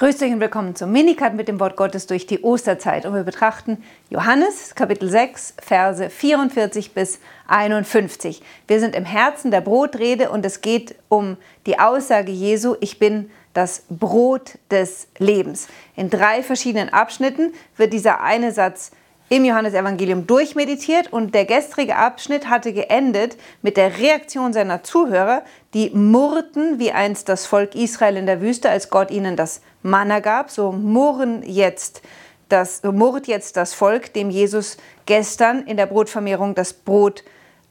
Grüßt euch und willkommen zum Minikat mit dem Wort Gottes durch die Osterzeit. Und wir betrachten Johannes Kapitel 6, Verse 44 bis 51. Wir sind im Herzen der Brotrede und es geht um die Aussage Jesu, ich bin das Brot des Lebens. In drei verschiedenen Abschnitten wird dieser eine Satz im Johannesevangelium durchmeditiert und der gestrige Abschnitt hatte geendet mit der Reaktion seiner Zuhörer, die murrten wie einst das Volk Israel in der Wüste, als Gott ihnen das Manna gab, so murren jetzt das, murrt jetzt das Volk, dem Jesus gestern in der Brotvermehrung das Brot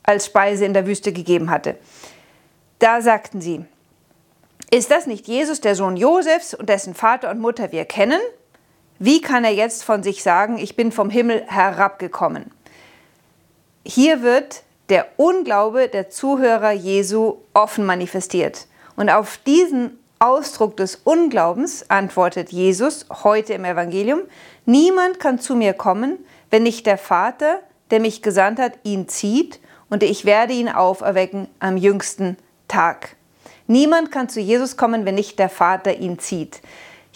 als Speise in der Wüste gegeben hatte. Da sagten sie, ist das nicht Jesus, der Sohn Josefs und dessen Vater und Mutter wir kennen? Wie kann er jetzt von sich sagen, ich bin vom Himmel herabgekommen? Hier wird der Unglaube der Zuhörer Jesu offen manifestiert. Und auf diesen Ausdruck des Unglaubens antwortet Jesus heute im Evangelium, niemand kann zu mir kommen, wenn nicht der Vater, der mich gesandt hat, ihn zieht und ich werde ihn auferwecken am jüngsten Tag. Niemand kann zu Jesus kommen, wenn nicht der Vater ihn zieht.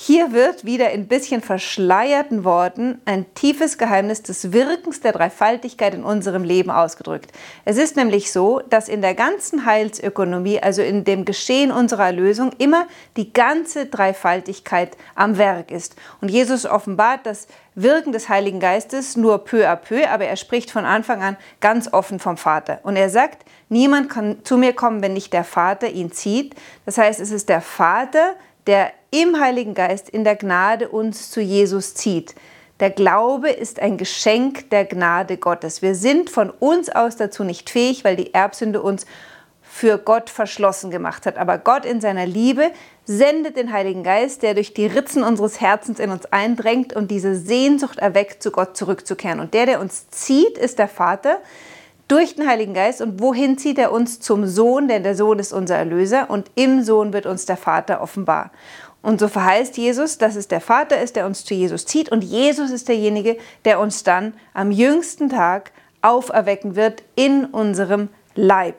Hier wird wieder in bisschen verschleierten Worten ein tiefes Geheimnis des Wirkens der Dreifaltigkeit in unserem Leben ausgedrückt. Es ist nämlich so, dass in der ganzen Heilsökonomie, also in dem Geschehen unserer Erlösung, immer die ganze Dreifaltigkeit am Werk ist. Und Jesus offenbart das Wirken des Heiligen Geistes nur peu à peu, aber er spricht von Anfang an ganz offen vom Vater. Und er sagt, niemand kann zu mir kommen, wenn nicht der Vater ihn zieht. Das heißt, es ist der Vater, der im Heiligen Geist in der Gnade uns zu Jesus zieht. Der Glaube ist ein Geschenk der Gnade Gottes. Wir sind von uns aus dazu nicht fähig, weil die Erbsünde uns für Gott verschlossen gemacht hat. Aber Gott in seiner Liebe sendet den Heiligen Geist, der durch die Ritzen unseres Herzens in uns eindrängt und diese Sehnsucht erweckt, zu Gott zurückzukehren. Und der, der uns zieht, ist der Vater, durch den Heiligen Geist. Und wohin zieht er uns? Zum Sohn, denn der Sohn ist unser Erlöser und im Sohn wird uns der Vater offenbar. Und so verheißt Jesus, dass es der Vater ist, der uns zu Jesus zieht und Jesus ist derjenige, der uns dann am jüngsten Tag auferwecken wird in unserem Leib.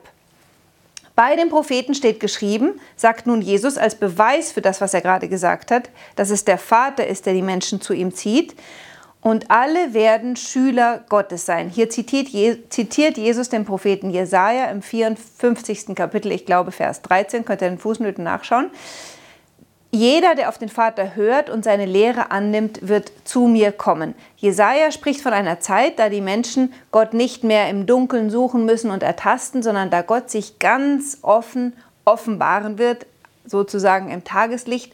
Bei den Propheten steht geschrieben, sagt nun Jesus als Beweis für das, was er gerade gesagt hat, dass es der Vater ist, der die Menschen zu ihm zieht und alle werden Schüler Gottes sein. Hier zitiert, zitiert Jesus den Propheten Jesaja im 54. Kapitel, ich glaube Vers 13, könnt ihr in den Fußnoten nachschauen. Jeder, der auf den Vater hört und seine Lehre annimmt, wird zu mir kommen. Jesaja spricht von einer Zeit, da die Menschen Gott nicht mehr im Dunkeln suchen müssen und ertasten, sondern da Gott sich ganz offen offenbaren wird, sozusagen im Tageslicht,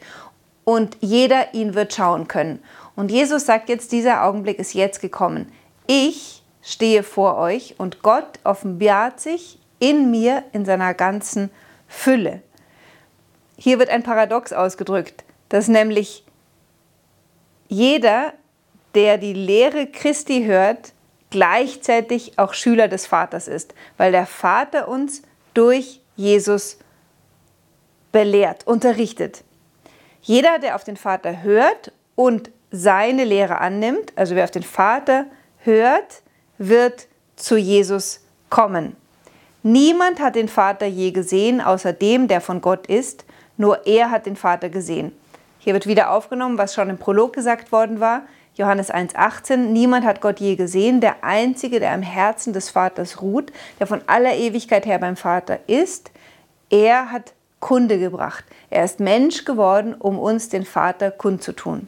und jeder ihn wird schauen können. Und Jesus sagt jetzt, dieser Augenblick ist jetzt gekommen. Ich stehe vor euch und Gott offenbart sich in mir in seiner ganzen Fülle. Hier wird ein Paradox ausgedrückt, dass nämlich jeder, der die Lehre Christi hört, gleichzeitig auch Schüler des Vaters ist, weil der Vater uns durch Jesus belehrt, unterrichtet. Jeder, der auf den Vater hört und seine Lehre annimmt, also wer auf den Vater hört, wird zu Jesus kommen. Niemand hat den Vater je gesehen, außer dem, der von Gott ist. Nur er hat den Vater gesehen. Hier wird wieder aufgenommen, was schon im Prolog gesagt worden war. Johannes 1,18. Niemand hat Gott je gesehen. Der Einzige, der am Herzen des Vaters ruht, der von aller Ewigkeit her beim Vater ist, er hat Kunde gebracht. Er ist Mensch geworden, um uns den Vater kundzutun.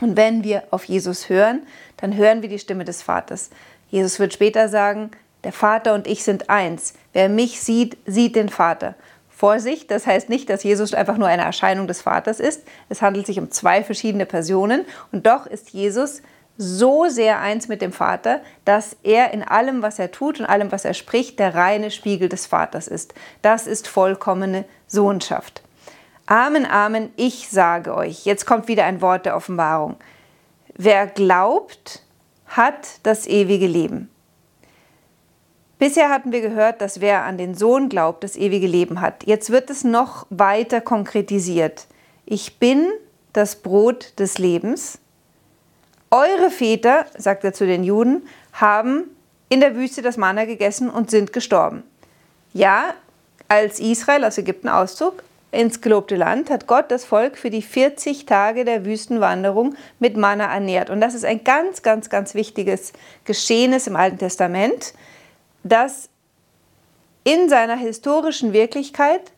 Und wenn wir auf Jesus hören, dann hören wir die Stimme des Vaters. Jesus wird später sagen, der Vater und ich sind eins. Wer mich sieht, sieht den Vater. Vorsicht, das heißt nicht, dass Jesus einfach nur eine Erscheinung des Vaters ist. Es handelt sich um zwei verschiedene Personen und doch ist Jesus so sehr eins mit dem Vater, dass er in allem, was er tut und allem, was er spricht, der reine Spiegel des Vaters ist. Das ist vollkommene Sohnschaft. Amen, Amen, ich sage euch. Jetzt kommt wieder ein Wort der Offenbarung. Wer glaubt, hat das ewige Leben. Bisher hatten wir gehört, dass wer an den Sohn glaubt, das ewige Leben hat. Jetzt wird es noch weiter konkretisiert. Ich bin das Brot des Lebens. Eure Väter, sagt er zu den Juden, haben in der Wüste das Manna gegessen und sind gestorben. Ja, als Israel aus Ägypten auszog, ins gelobte Land hat Gott das Volk für die 40 Tage der Wüstenwanderung mit Manna ernährt. Und das ist ein ganz, ganz, ganz wichtiges Geschehnis im Alten Testament, das in seiner historischen Wirklichkeit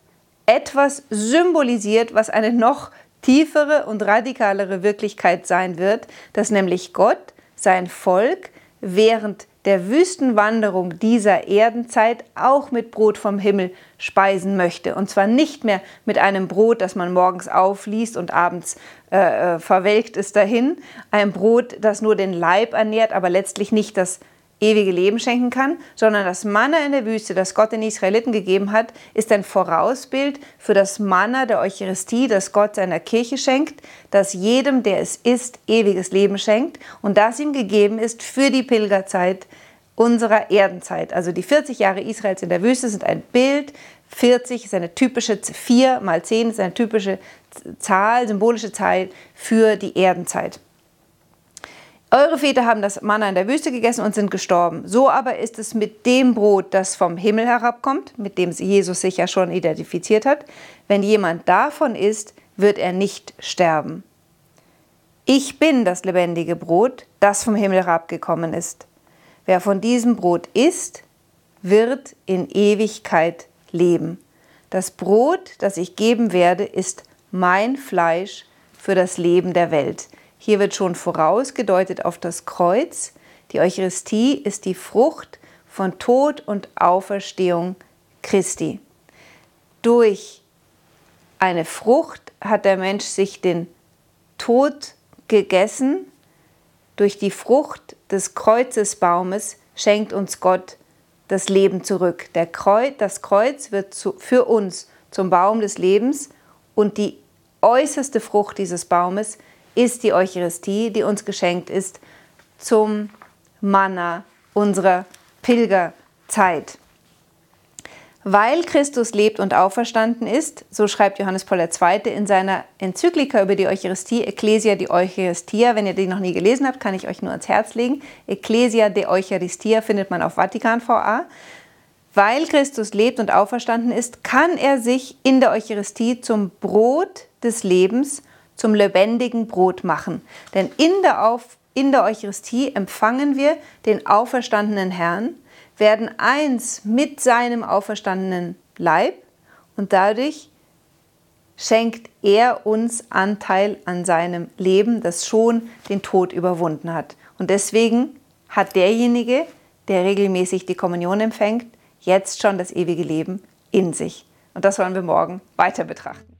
etwas symbolisiert, was eine noch tiefere und radikalere Wirklichkeit sein wird, dass nämlich Gott sein Volk während der Wüstenwanderung dieser Erdenzeit auch mit Brot vom Himmel speisen möchte. Und zwar nicht mehr mit einem Brot, das man morgens aufliest und abends äh, äh verwelkt ist dahin. Ein Brot, das nur den Leib ernährt, aber letztlich nicht das ewige Leben schenken kann, sondern das Manna in der Wüste, das Gott den Israeliten gegeben hat, ist ein Vorausbild für das Manna der Eucharistie, das Gott seiner Kirche schenkt, das jedem, der es isst, ewiges Leben schenkt und das ihm gegeben ist für die Pilgerzeit unserer Erdenzeit. Also die 40 Jahre Israels in der Wüste sind ein Bild 40 ist eine typische, 4 mal 10 ist eine typische Zahl, symbolische Zahl für die Erdenzeit. Eure Väter haben das Manna in der Wüste gegessen und sind gestorben. So aber ist es mit dem Brot, das vom Himmel herabkommt, mit dem Jesus sich ja schon identifiziert hat. Wenn jemand davon isst, wird er nicht sterben. Ich bin das lebendige Brot, das vom Himmel herabgekommen ist. Wer von diesem Brot isst, wird in Ewigkeit leben. Das Brot, das ich geben werde, ist mein Fleisch für das Leben der Welt. Hier wird schon vorausgedeutet auf das Kreuz. Die Eucharistie ist die Frucht von Tod und Auferstehung Christi. Durch eine Frucht hat der Mensch sich den Tod gegessen. Durch die Frucht des Kreuzesbaumes schenkt uns Gott das Leben zurück. Kreuz, das Kreuz wird zu, für uns zum Baum des Lebens und die äußerste Frucht dieses Baumes ist die Eucharistie, die uns geschenkt ist zum Manna unserer Pilgerzeit. Weil Christus lebt und auferstanden ist, so schreibt Johannes Paul II. in seiner Enzyklika über die Eucharistie, Ecclesia de Eucharistia, wenn ihr die noch nie gelesen habt, kann ich euch nur ans Herz legen. Ecclesia de Eucharistia findet man auf Vatikan VA. Weil Christus lebt und auferstanden ist, kann er sich in der Eucharistie zum Brot des Lebens zum lebendigen Brot machen. Denn in der, Auf, in der Eucharistie empfangen wir den auferstandenen Herrn, werden eins mit seinem auferstandenen Leib und dadurch schenkt er uns Anteil an seinem Leben, das schon den Tod überwunden hat. Und deswegen hat derjenige, der regelmäßig die Kommunion empfängt, jetzt schon das ewige Leben in sich. Und das wollen wir morgen weiter betrachten.